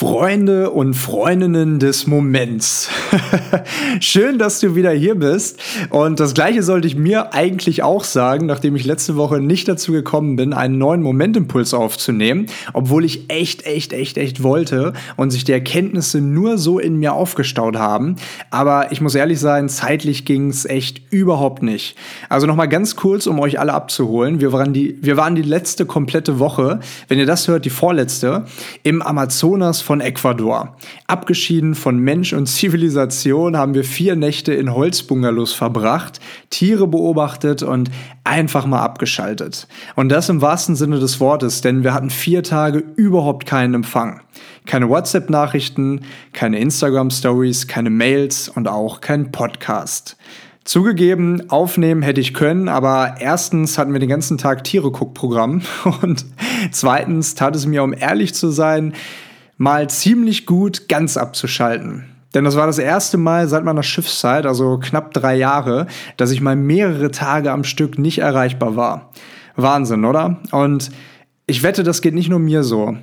Freunde und Freundinnen des Moments. Schön, dass du wieder hier bist. Und das gleiche sollte ich mir eigentlich auch sagen, nachdem ich letzte Woche nicht dazu gekommen bin, einen neuen Momentimpuls aufzunehmen, obwohl ich echt, echt, echt, echt wollte und sich die Erkenntnisse nur so in mir aufgestaut haben. Aber ich muss ehrlich sein, zeitlich ging es echt überhaupt nicht. Also nochmal ganz kurz, um euch alle abzuholen. Wir waren, die, wir waren die letzte komplette Woche, wenn ihr das hört, die vorletzte, im Amazonas von Ecuador. Abgeschieden von Mensch und Zivilisation haben wir vier Nächte in Holzbungalows verbracht, Tiere beobachtet und einfach mal abgeschaltet. Und das im wahrsten Sinne des Wortes, denn wir hatten vier Tage überhaupt keinen Empfang. Keine WhatsApp-Nachrichten, keine Instagram-Stories, keine Mails und auch kein Podcast. Zugegeben, aufnehmen hätte ich können, aber erstens hatten wir den ganzen Tag Tiere-Guck-Programm und zweitens tat es mir, um ehrlich zu sein, mal ziemlich gut ganz abzuschalten. Denn das war das erste Mal seit meiner Schiffszeit, also knapp drei Jahre, dass ich mal mehrere Tage am Stück nicht erreichbar war. Wahnsinn, oder? Und ich wette, das geht nicht nur mir so.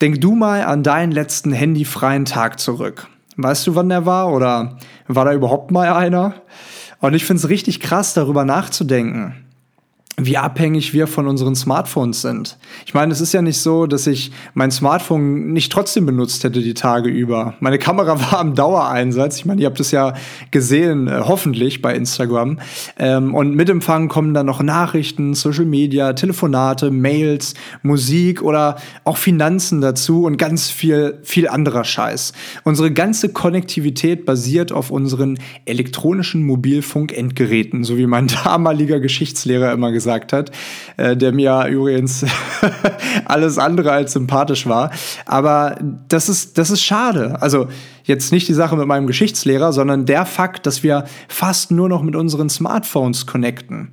Denk du mal an deinen letzten handyfreien Tag zurück. Weißt du, wann der war? Oder war da überhaupt mal einer? Und ich finde es richtig krass, darüber nachzudenken wie abhängig wir von unseren Smartphones sind. Ich meine, es ist ja nicht so, dass ich mein Smartphone nicht trotzdem benutzt hätte die Tage über. Meine Kamera war am Dauereinsatz. Ich meine, ihr habt es ja gesehen, äh, hoffentlich bei Instagram. Ähm, und mit Empfang kommen dann noch Nachrichten, Social Media, Telefonate, Mails, Musik oder auch Finanzen dazu und ganz viel, viel anderer Scheiß. Unsere ganze Konnektivität basiert auf unseren elektronischen Mobilfunkendgeräten, so wie mein damaliger Geschichtslehrer immer gesagt gesagt hat, äh, der mir übrigens alles andere als sympathisch war. Aber das ist, das ist schade. Also jetzt nicht die Sache mit meinem Geschichtslehrer, sondern der Fakt, dass wir fast nur noch mit unseren Smartphones connecten.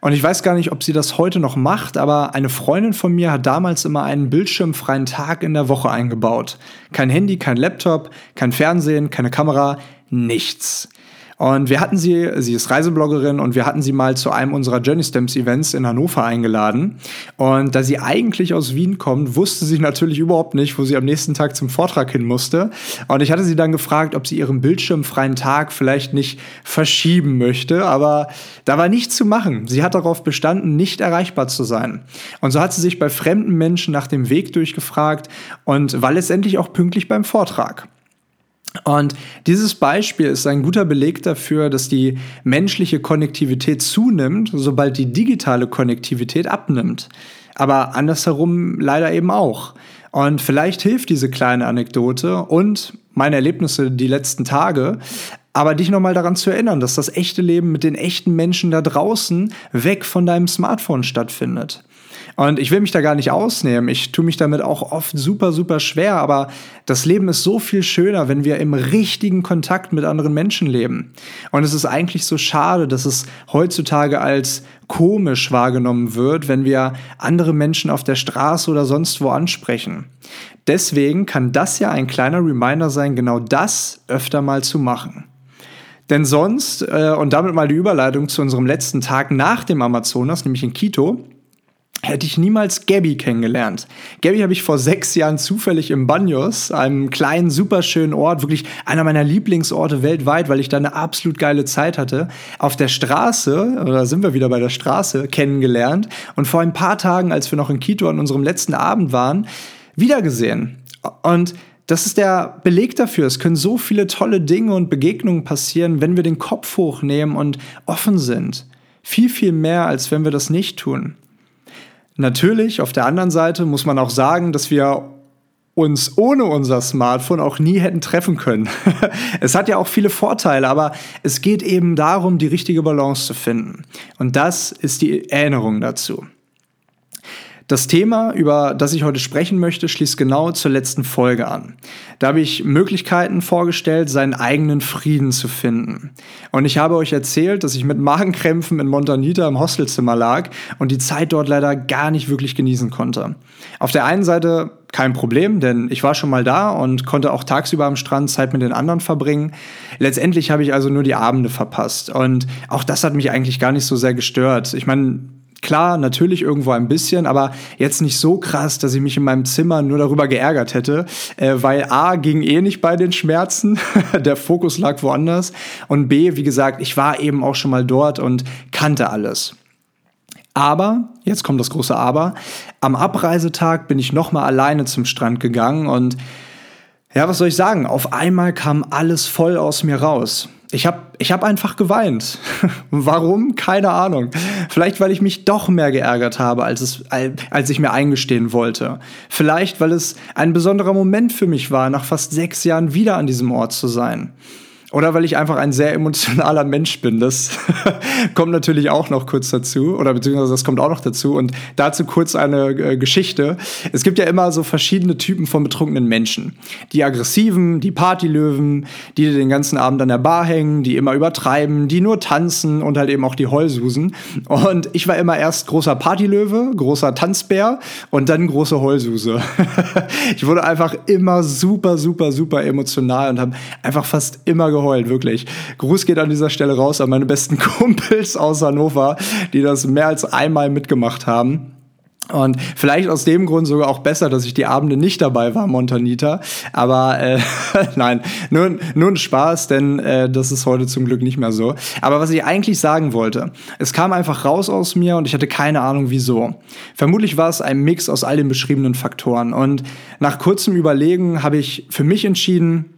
Und ich weiß gar nicht, ob sie das heute noch macht, aber eine Freundin von mir hat damals immer einen bildschirmfreien Tag in der Woche eingebaut. Kein Handy, kein Laptop, kein Fernsehen, keine Kamera, nichts. Und wir hatten sie, sie ist Reisebloggerin und wir hatten sie mal zu einem unserer Journey Stamps Events in Hannover eingeladen. Und da sie eigentlich aus Wien kommt, wusste sie natürlich überhaupt nicht, wo sie am nächsten Tag zum Vortrag hin musste. Und ich hatte sie dann gefragt, ob sie ihren bildschirmfreien Tag vielleicht nicht verschieben möchte. Aber da war nichts zu machen. Sie hat darauf bestanden, nicht erreichbar zu sein. Und so hat sie sich bei fremden Menschen nach dem Weg durchgefragt und war letztendlich auch pünktlich beim Vortrag. Und dieses Beispiel ist ein guter Beleg dafür, dass die menschliche Konnektivität zunimmt, sobald die digitale Konnektivität abnimmt. Aber andersherum leider eben auch. Und vielleicht hilft diese kleine Anekdote und meine Erlebnisse die letzten Tage, aber dich nochmal daran zu erinnern, dass das echte Leben mit den echten Menschen da draußen weg von deinem Smartphone stattfindet. Und ich will mich da gar nicht ausnehmen. Ich tue mich damit auch oft super, super schwer. Aber das Leben ist so viel schöner, wenn wir im richtigen Kontakt mit anderen Menschen leben. Und es ist eigentlich so schade, dass es heutzutage als komisch wahrgenommen wird, wenn wir andere Menschen auf der Straße oder sonst wo ansprechen. Deswegen kann das ja ein kleiner Reminder sein, genau das öfter mal zu machen. Denn sonst, äh, und damit mal die Überleitung zu unserem letzten Tag nach dem Amazonas, nämlich in Quito, hätte ich niemals Gabby kennengelernt. Gabby habe ich vor sechs Jahren zufällig im Banos, einem kleinen, superschönen Ort, wirklich einer meiner Lieblingsorte weltweit, weil ich da eine absolut geile Zeit hatte, auf der Straße, oder sind wir wieder bei der Straße, kennengelernt und vor ein paar Tagen, als wir noch in Quito an unserem letzten Abend waren, wiedergesehen. Und das ist der Beleg dafür. Es können so viele tolle Dinge und Begegnungen passieren, wenn wir den Kopf hochnehmen und offen sind. Viel, viel mehr, als wenn wir das nicht tun. Natürlich, auf der anderen Seite muss man auch sagen, dass wir uns ohne unser Smartphone auch nie hätten treffen können. es hat ja auch viele Vorteile, aber es geht eben darum, die richtige Balance zu finden. Und das ist die Erinnerung dazu. Das Thema, über das ich heute sprechen möchte, schließt genau zur letzten Folge an. Da habe ich Möglichkeiten vorgestellt, seinen eigenen Frieden zu finden. Und ich habe euch erzählt, dass ich mit Magenkrämpfen in Montanita im Hostelzimmer lag und die Zeit dort leider gar nicht wirklich genießen konnte. Auf der einen Seite kein Problem, denn ich war schon mal da und konnte auch tagsüber am Strand Zeit mit den anderen verbringen. Letztendlich habe ich also nur die Abende verpasst. Und auch das hat mich eigentlich gar nicht so sehr gestört. Ich meine, Klar, natürlich irgendwo ein bisschen, aber jetzt nicht so krass, dass ich mich in meinem Zimmer nur darüber geärgert hätte, äh, weil A ging eh nicht bei den Schmerzen, der Fokus lag woanders und B, wie gesagt, ich war eben auch schon mal dort und kannte alles. Aber, jetzt kommt das große Aber, am Abreisetag bin ich nochmal alleine zum Strand gegangen und ja, was soll ich sagen? Auf einmal kam alles voll aus mir raus. Ich habe ich hab einfach geweint. Warum? Keine Ahnung. Vielleicht, weil ich mich doch mehr geärgert habe, als, es, als ich mir eingestehen wollte. Vielleicht, weil es ein besonderer Moment für mich war, nach fast sechs Jahren wieder an diesem Ort zu sein. Oder weil ich einfach ein sehr emotionaler Mensch bin. Das kommt natürlich auch noch kurz dazu. Oder beziehungsweise das kommt auch noch dazu. Und dazu kurz eine äh, Geschichte. Es gibt ja immer so verschiedene Typen von betrunkenen Menschen. Die aggressiven, die Partylöwen, die den ganzen Abend an der Bar hängen, die immer übertreiben, die nur tanzen und halt eben auch die Heulsusen. Und ich war immer erst großer Partylöwe, großer Tanzbär und dann große Heulsuse. ich wurde einfach immer super, super, super emotional und habe einfach fast immer geheult, wirklich. Gruß geht an dieser Stelle raus an meine besten Kumpels aus Hannover, die das mehr als einmal mitgemacht haben. Und vielleicht aus dem Grund sogar auch besser, dass ich die Abende nicht dabei war, Montanita. Aber äh, nein, nur, nur ein Spaß, denn äh, das ist heute zum Glück nicht mehr so. Aber was ich eigentlich sagen wollte, es kam einfach raus aus mir und ich hatte keine Ahnung wieso. Vermutlich war es ein Mix aus all den beschriebenen Faktoren. Und nach kurzem Überlegen habe ich für mich entschieden,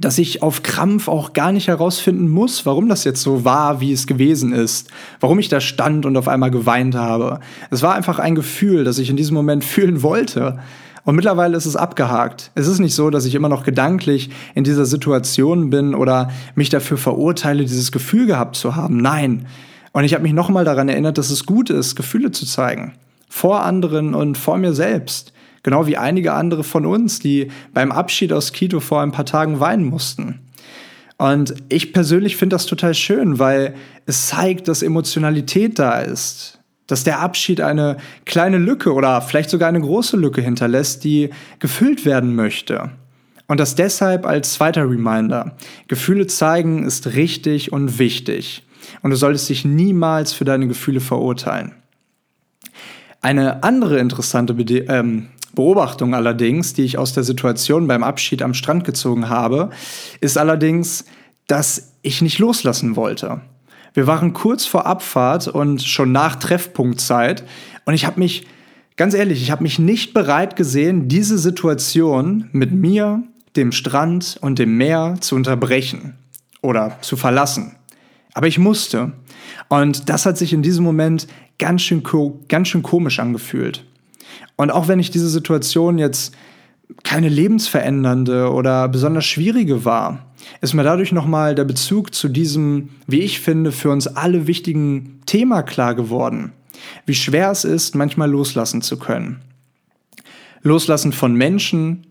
dass ich auf Krampf auch gar nicht herausfinden muss, warum das jetzt so war, wie es gewesen ist, warum ich da stand und auf einmal geweint habe. Es war einfach ein Gefühl, das ich in diesem Moment fühlen wollte. Und mittlerweile ist es abgehakt. Es ist nicht so, dass ich immer noch gedanklich in dieser Situation bin oder mich dafür verurteile, dieses Gefühl gehabt zu haben. Nein. Und ich habe mich nochmal daran erinnert, dass es gut ist, Gefühle zu zeigen. Vor anderen und vor mir selbst. Genau wie einige andere von uns, die beim Abschied aus Quito vor ein paar Tagen weinen mussten. Und ich persönlich finde das total schön, weil es zeigt, dass Emotionalität da ist. Dass der Abschied eine kleine Lücke oder vielleicht sogar eine große Lücke hinterlässt, die gefüllt werden möchte. Und das deshalb als zweiter Reminder. Gefühle zeigen ist richtig und wichtig. Und du solltest dich niemals für deine Gefühle verurteilen. Eine andere interessante Bede ähm, Beobachtung allerdings, die ich aus der Situation beim Abschied am Strand gezogen habe, ist allerdings, dass ich nicht loslassen wollte. Wir waren kurz vor Abfahrt und schon nach Treffpunktzeit und ich habe mich, ganz ehrlich, ich habe mich nicht bereit gesehen, diese Situation mit mir, dem Strand und dem Meer zu unterbrechen oder zu verlassen. Aber ich musste. Und das hat sich in diesem Moment ganz schön, ganz schön komisch angefühlt. Und auch wenn ich diese Situation jetzt keine lebensverändernde oder besonders schwierige war, ist mir dadurch nochmal der Bezug zu diesem, wie ich finde, für uns alle wichtigen Thema klar geworden. Wie schwer es ist, manchmal loslassen zu können. Loslassen von Menschen,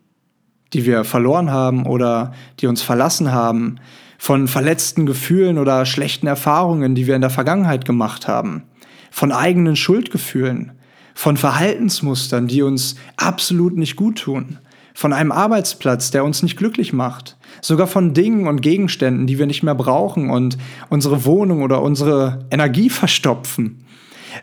die wir verloren haben oder die uns verlassen haben, von verletzten Gefühlen oder schlechten Erfahrungen, die wir in der Vergangenheit gemacht haben, von eigenen Schuldgefühlen, von Verhaltensmustern, die uns absolut nicht gut tun, von einem Arbeitsplatz, der uns nicht glücklich macht, sogar von Dingen und Gegenständen, die wir nicht mehr brauchen und unsere Wohnung oder unsere Energie verstopfen.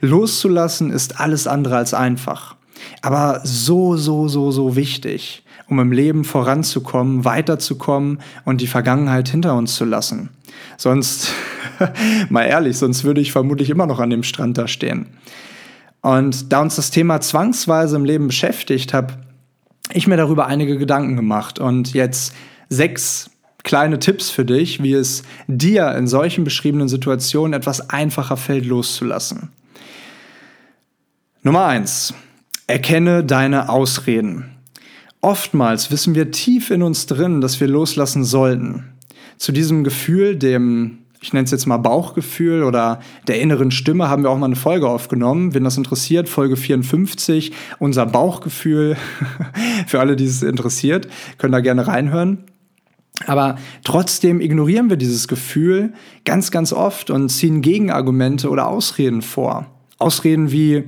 Loszulassen ist alles andere als einfach, aber so, so, so, so wichtig, um im Leben voranzukommen, weiterzukommen und die Vergangenheit hinter uns zu lassen. Sonst, mal ehrlich, sonst würde ich vermutlich immer noch an dem Strand da stehen. Und da uns das Thema zwangsweise im Leben beschäftigt, habe ich mir darüber einige Gedanken gemacht und jetzt sechs kleine Tipps für dich, wie es dir in solchen beschriebenen Situationen etwas einfacher fällt, loszulassen. Nummer eins: Erkenne deine Ausreden. Oftmals wissen wir tief in uns drin, dass wir loslassen sollten. Zu diesem Gefühl, dem ich nenne es jetzt mal Bauchgefühl oder der inneren Stimme, haben wir auch mal eine Folge aufgenommen. Wenn das interessiert, Folge 54, unser Bauchgefühl. Für alle, die es interessiert, können da gerne reinhören. Aber trotzdem ignorieren wir dieses Gefühl ganz, ganz oft und ziehen Gegenargumente oder Ausreden vor. Ausreden wie,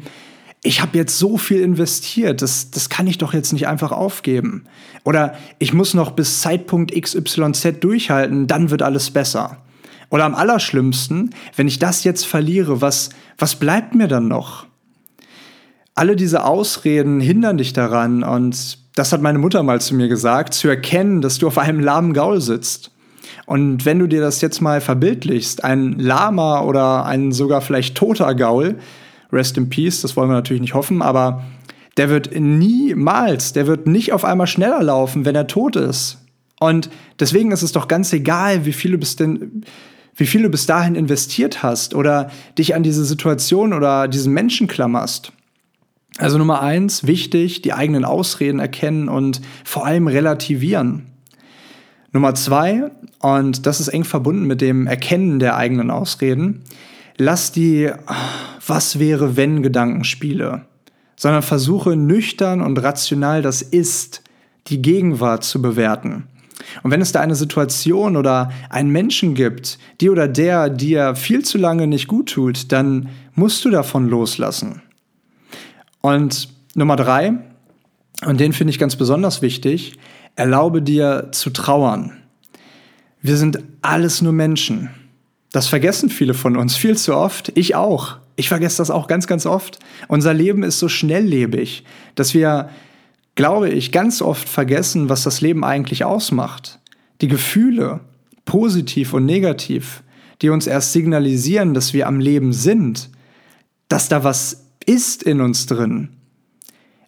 ich habe jetzt so viel investiert, das, das kann ich doch jetzt nicht einfach aufgeben. Oder ich muss noch bis Zeitpunkt XYZ durchhalten, dann wird alles besser. Oder am allerschlimmsten, wenn ich das jetzt verliere, was, was bleibt mir dann noch? Alle diese Ausreden hindern dich daran und das hat meine Mutter mal zu mir gesagt, zu erkennen, dass du auf einem lahmen Gaul sitzt. Und wenn du dir das jetzt mal verbildlichst, ein lahmer oder ein sogar vielleicht toter Gaul, rest in peace, das wollen wir natürlich nicht hoffen, aber der wird niemals, der wird nicht auf einmal schneller laufen, wenn er tot ist. Und deswegen ist es doch ganz egal, wie viel du bis denn, wie viel du bis dahin investiert hast oder dich an diese Situation oder diesen Menschen klammerst. Also Nummer eins, wichtig, die eigenen Ausreden erkennen und vor allem relativieren. Nummer zwei, und das ist eng verbunden mit dem Erkennen der eigenen Ausreden, lass die Was wäre wenn Gedankenspiele, sondern versuche nüchtern und rational das Ist, die Gegenwart zu bewerten. Und wenn es da eine Situation oder einen Menschen gibt, die oder der dir viel zu lange nicht gut tut, dann musst du davon loslassen. Und Nummer drei, und den finde ich ganz besonders wichtig, erlaube dir zu trauern. Wir sind alles nur Menschen. Das vergessen viele von uns viel zu oft. Ich auch. Ich vergesse das auch ganz, ganz oft. Unser Leben ist so schnelllebig, dass wir glaube ich, ganz oft vergessen, was das Leben eigentlich ausmacht. Die Gefühle, positiv und negativ, die uns erst signalisieren, dass wir am Leben sind, dass da was ist in uns drin.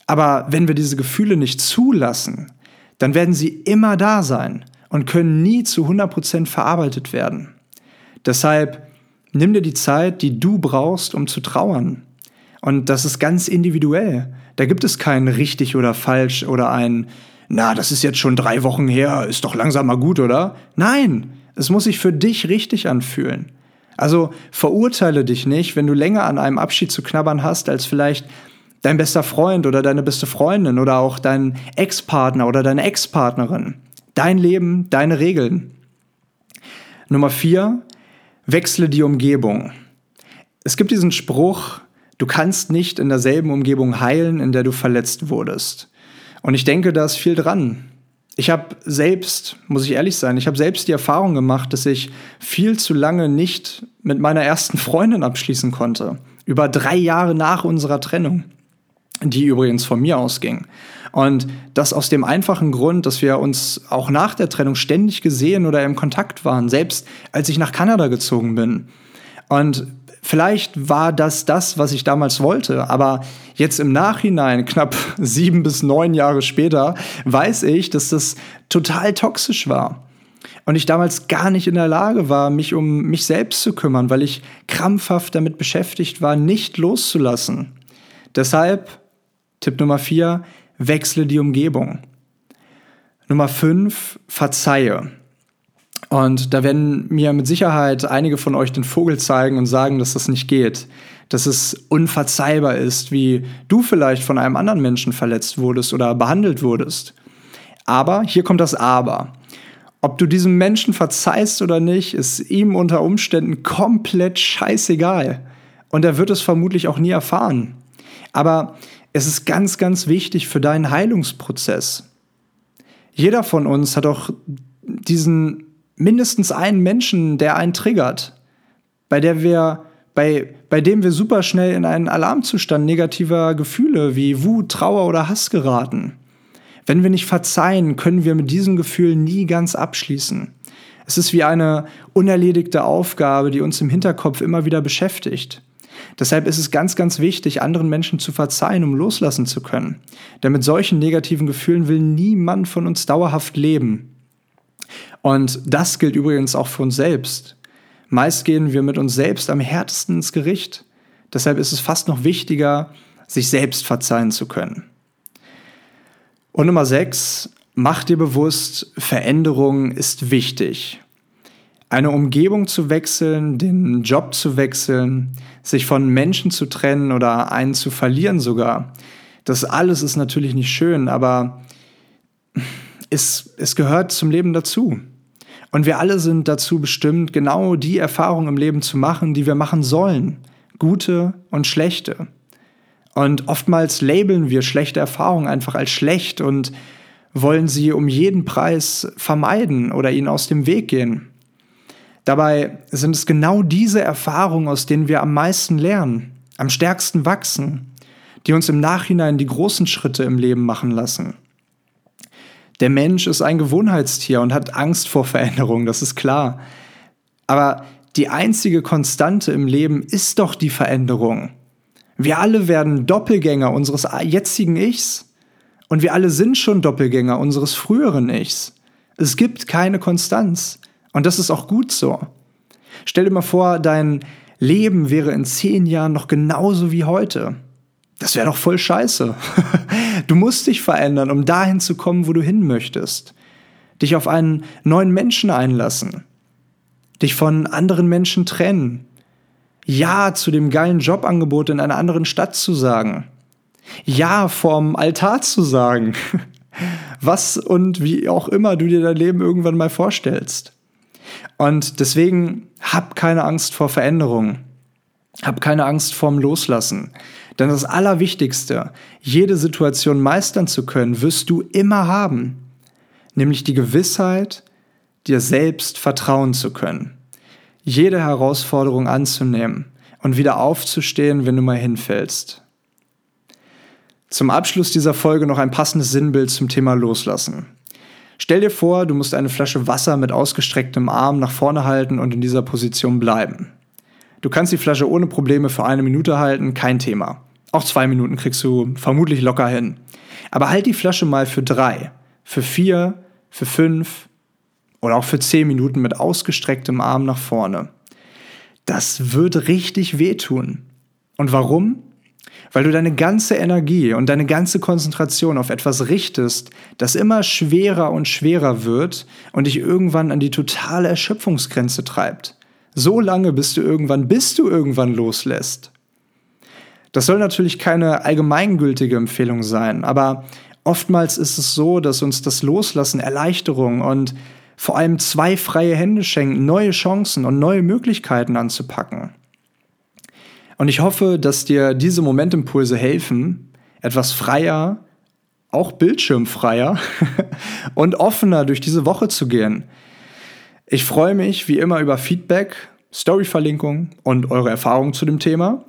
Aber wenn wir diese Gefühle nicht zulassen, dann werden sie immer da sein und können nie zu 100% verarbeitet werden. Deshalb nimm dir die Zeit, die du brauchst, um zu trauern. Und das ist ganz individuell. Da gibt es kein richtig oder falsch oder ein, na, das ist jetzt schon drei Wochen her, ist doch langsam mal gut, oder? Nein, es muss sich für dich richtig anfühlen. Also verurteile dich nicht, wenn du länger an einem Abschied zu knabbern hast, als vielleicht dein bester Freund oder deine beste Freundin oder auch dein Ex-Partner oder deine Ex-Partnerin. Dein Leben, deine Regeln. Nummer vier, wechsle die Umgebung. Es gibt diesen Spruch, Du kannst nicht in derselben Umgebung heilen, in der du verletzt wurdest. Und ich denke, da ist viel dran. Ich habe selbst, muss ich ehrlich sein, ich habe selbst die Erfahrung gemacht, dass ich viel zu lange nicht mit meiner ersten Freundin abschließen konnte. Über drei Jahre nach unserer Trennung, die übrigens von mir ausging. Und das aus dem einfachen Grund, dass wir uns auch nach der Trennung ständig gesehen oder im Kontakt waren, selbst als ich nach Kanada gezogen bin. Und Vielleicht war das das, was ich damals wollte, aber jetzt im Nachhinein, knapp sieben bis neun Jahre später, weiß ich, dass das total toxisch war. Und ich damals gar nicht in der Lage war, mich um mich selbst zu kümmern, weil ich krampfhaft damit beschäftigt war, nicht loszulassen. Deshalb, Tipp Nummer vier, wechsle die Umgebung. Nummer fünf, verzeihe. Und da werden mir mit Sicherheit einige von euch den Vogel zeigen und sagen, dass das nicht geht, dass es unverzeihbar ist, wie du vielleicht von einem anderen Menschen verletzt wurdest oder behandelt wurdest. Aber hier kommt das Aber. Ob du diesem Menschen verzeihst oder nicht, ist ihm unter Umständen komplett scheißegal. Und er wird es vermutlich auch nie erfahren. Aber es ist ganz, ganz wichtig für deinen Heilungsprozess. Jeder von uns hat auch diesen mindestens einen Menschen, der einen triggert, bei der wir, bei, bei dem wir super schnell in einen Alarmzustand negativer Gefühle wie Wut, Trauer oder Hass geraten. Wenn wir nicht verzeihen, können wir mit diesen Gefühlen nie ganz abschließen. Es ist wie eine unerledigte Aufgabe, die uns im Hinterkopf immer wieder beschäftigt. Deshalb ist es ganz, ganz wichtig, anderen Menschen zu verzeihen, um loslassen zu können. Denn mit solchen negativen Gefühlen will niemand von uns dauerhaft leben. Und das gilt übrigens auch für uns selbst. Meist gehen wir mit uns selbst am härtesten ins Gericht. Deshalb ist es fast noch wichtiger, sich selbst verzeihen zu können. Und Nummer sechs, mach dir bewusst, Veränderung ist wichtig. Eine Umgebung zu wechseln, den Job zu wechseln, sich von Menschen zu trennen oder einen zu verlieren sogar. Das alles ist natürlich nicht schön, aber es, es gehört zum Leben dazu. Und wir alle sind dazu bestimmt, genau die Erfahrungen im Leben zu machen, die wir machen sollen. Gute und schlechte. Und oftmals labeln wir schlechte Erfahrungen einfach als schlecht und wollen sie um jeden Preis vermeiden oder ihnen aus dem Weg gehen. Dabei sind es genau diese Erfahrungen, aus denen wir am meisten lernen, am stärksten wachsen, die uns im Nachhinein die großen Schritte im Leben machen lassen. Der Mensch ist ein Gewohnheitstier und hat Angst vor Veränderung, das ist klar. Aber die einzige Konstante im Leben ist doch die Veränderung. Wir alle werden Doppelgänger unseres jetzigen Ichs. Und wir alle sind schon Doppelgänger unseres früheren Ichs. Es gibt keine Konstanz. Und das ist auch gut so. Stell dir mal vor, dein Leben wäre in zehn Jahren noch genauso wie heute. Das wäre doch voll scheiße. Du musst dich verändern, um dahin zu kommen, wo du hin möchtest. Dich auf einen neuen Menschen einlassen. Dich von anderen Menschen trennen. Ja zu dem geilen Jobangebot in einer anderen Stadt zu sagen. Ja vorm Altar zu sagen. Was und wie auch immer du dir dein Leben irgendwann mal vorstellst. Und deswegen hab keine Angst vor Veränderungen. Hab keine Angst vorm Loslassen. Denn das Allerwichtigste, jede Situation meistern zu können, wirst du immer haben. Nämlich die Gewissheit, dir selbst vertrauen zu können. Jede Herausforderung anzunehmen und wieder aufzustehen, wenn du mal hinfällst. Zum Abschluss dieser Folge noch ein passendes Sinnbild zum Thema Loslassen. Stell dir vor, du musst eine Flasche Wasser mit ausgestrecktem Arm nach vorne halten und in dieser Position bleiben. Du kannst die Flasche ohne Probleme für eine Minute halten, kein Thema. Auch zwei Minuten kriegst du vermutlich locker hin. Aber halt die Flasche mal für drei, für vier, für fünf oder auch für zehn Minuten mit ausgestrecktem Arm nach vorne. Das wird richtig wehtun. Und warum? Weil du deine ganze Energie und deine ganze Konzentration auf etwas richtest, das immer schwerer und schwerer wird und dich irgendwann an die totale Erschöpfungsgrenze treibt. So lange, bis du irgendwann, bis du irgendwann loslässt. Das soll natürlich keine allgemeingültige Empfehlung sein, aber oftmals ist es so, dass uns das Loslassen Erleichterung und vor allem zwei freie Hände schenken, neue Chancen und neue Möglichkeiten anzupacken. Und ich hoffe, dass dir diese Momentimpulse helfen, etwas freier, auch bildschirmfreier und offener durch diese Woche zu gehen. Ich freue mich wie immer über Feedback, Storyverlinkung und eure Erfahrungen zu dem Thema.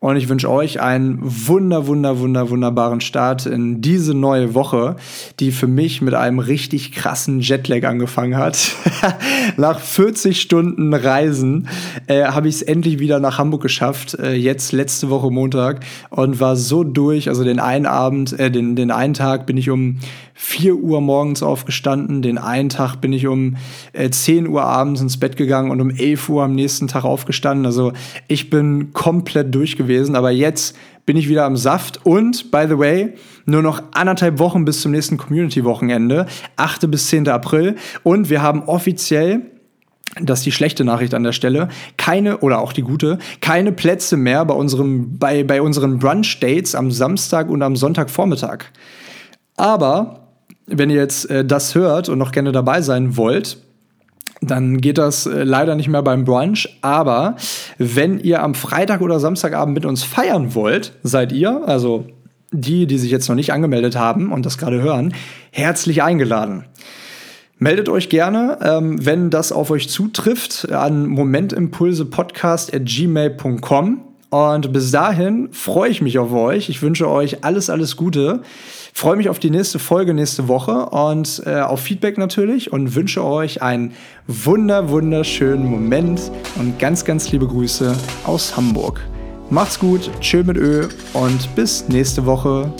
Und ich wünsche euch einen wunder, wunder, wunder, wunderbaren Start in diese neue Woche, die für mich mit einem richtig krassen Jetlag angefangen hat. nach 40 Stunden Reisen äh, habe ich es endlich wieder nach Hamburg geschafft. Äh, jetzt letzte Woche Montag und war so durch. Also den einen Abend, äh, den, den einen Tag bin ich um 4 Uhr morgens aufgestanden. Den einen Tag bin ich um äh, 10 Uhr abends ins Bett gegangen und um 11 Uhr am nächsten Tag aufgestanden. Also ich bin komplett durch gewesen. Aber jetzt bin ich wieder am Saft. Und, by the way, nur noch anderthalb Wochen bis zum nächsten Community-Wochenende. 8. bis 10. April. Und wir haben offiziell das ist die schlechte Nachricht an der Stelle, keine, oder auch die gute, keine Plätze mehr bei, unserem, bei, bei unseren Brunch-Dates am Samstag und am Sonntagvormittag. Aber wenn ihr jetzt äh, das hört und noch gerne dabei sein wollt, dann geht das äh, leider nicht mehr beim Brunch. Aber wenn ihr am Freitag oder Samstagabend mit uns feiern wollt, seid ihr, also die, die sich jetzt noch nicht angemeldet haben und das gerade hören, herzlich eingeladen. Meldet euch gerne, ähm, wenn das auf euch zutrifft, an momentimpulsepodcast.gmail.com. Und bis dahin freue ich mich auf euch. Ich wünsche euch alles, alles Gute. Freue mich auf die nächste Folge nächste Woche und äh, auf Feedback natürlich und wünsche euch einen wunder, wunderschönen Moment und ganz, ganz liebe Grüße aus Hamburg. Macht's gut, chill mit Ö und bis nächste Woche.